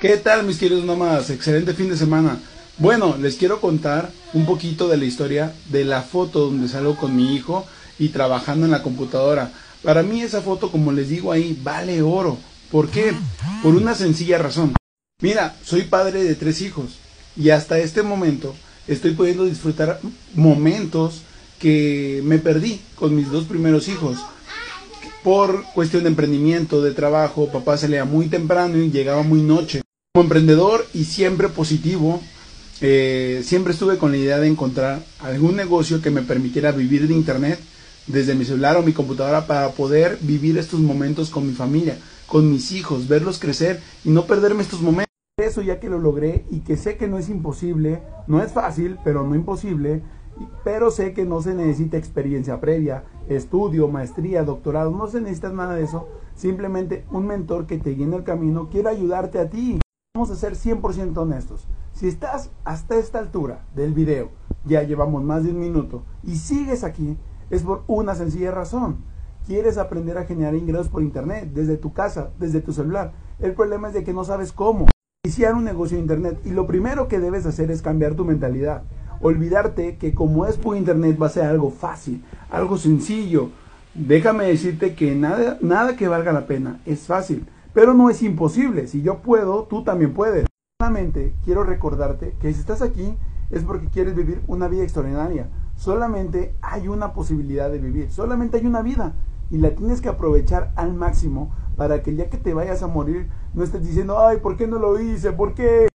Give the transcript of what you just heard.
¿Qué tal mis queridos nomás? Excelente fin de semana. Bueno, les quiero contar un poquito de la historia de la foto donde salgo con mi hijo y trabajando en la computadora. Para mí esa foto, como les digo ahí, vale oro. ¿Por qué? Por una sencilla razón. Mira, soy padre de tres hijos y hasta este momento estoy pudiendo disfrutar momentos que me perdí con mis dos primeros hijos. Por cuestión de emprendimiento, de trabajo, papá se leía muy temprano y llegaba muy noche. Como emprendedor y siempre positivo, eh, siempre estuve con la idea de encontrar algún negocio que me permitiera vivir de internet desde mi celular o mi computadora para poder vivir estos momentos con mi familia, con mis hijos, verlos crecer y no perderme estos momentos. Eso ya que lo logré y que sé que no es imposible, no es fácil, pero no imposible, pero sé que no se necesita experiencia previa, estudio, maestría, doctorado, no se necesita nada de eso, simplemente un mentor que te guíe en el camino quiere ayudarte a ti. Vamos a ser 100% honestos. Si estás hasta esta altura del video, ya llevamos más de un minuto, y sigues aquí, es por una sencilla razón. Quieres aprender a generar ingresos por internet, desde tu casa, desde tu celular. El problema es de que no sabes cómo iniciar un negocio de internet y lo primero que debes hacer es cambiar tu mentalidad. Olvidarte que como es por internet va a ser algo fácil, algo sencillo. Déjame decirte que nada, nada que valga la pena es fácil. Pero no es imposible. Si yo puedo, tú también puedes. Solamente quiero recordarte que si estás aquí es porque quieres vivir una vida extraordinaria. Solamente hay una posibilidad de vivir. Solamente hay una vida. Y la tienes que aprovechar al máximo para que el día que te vayas a morir no estés diciendo, ay, ¿por qué no lo hice? ¿Por qué?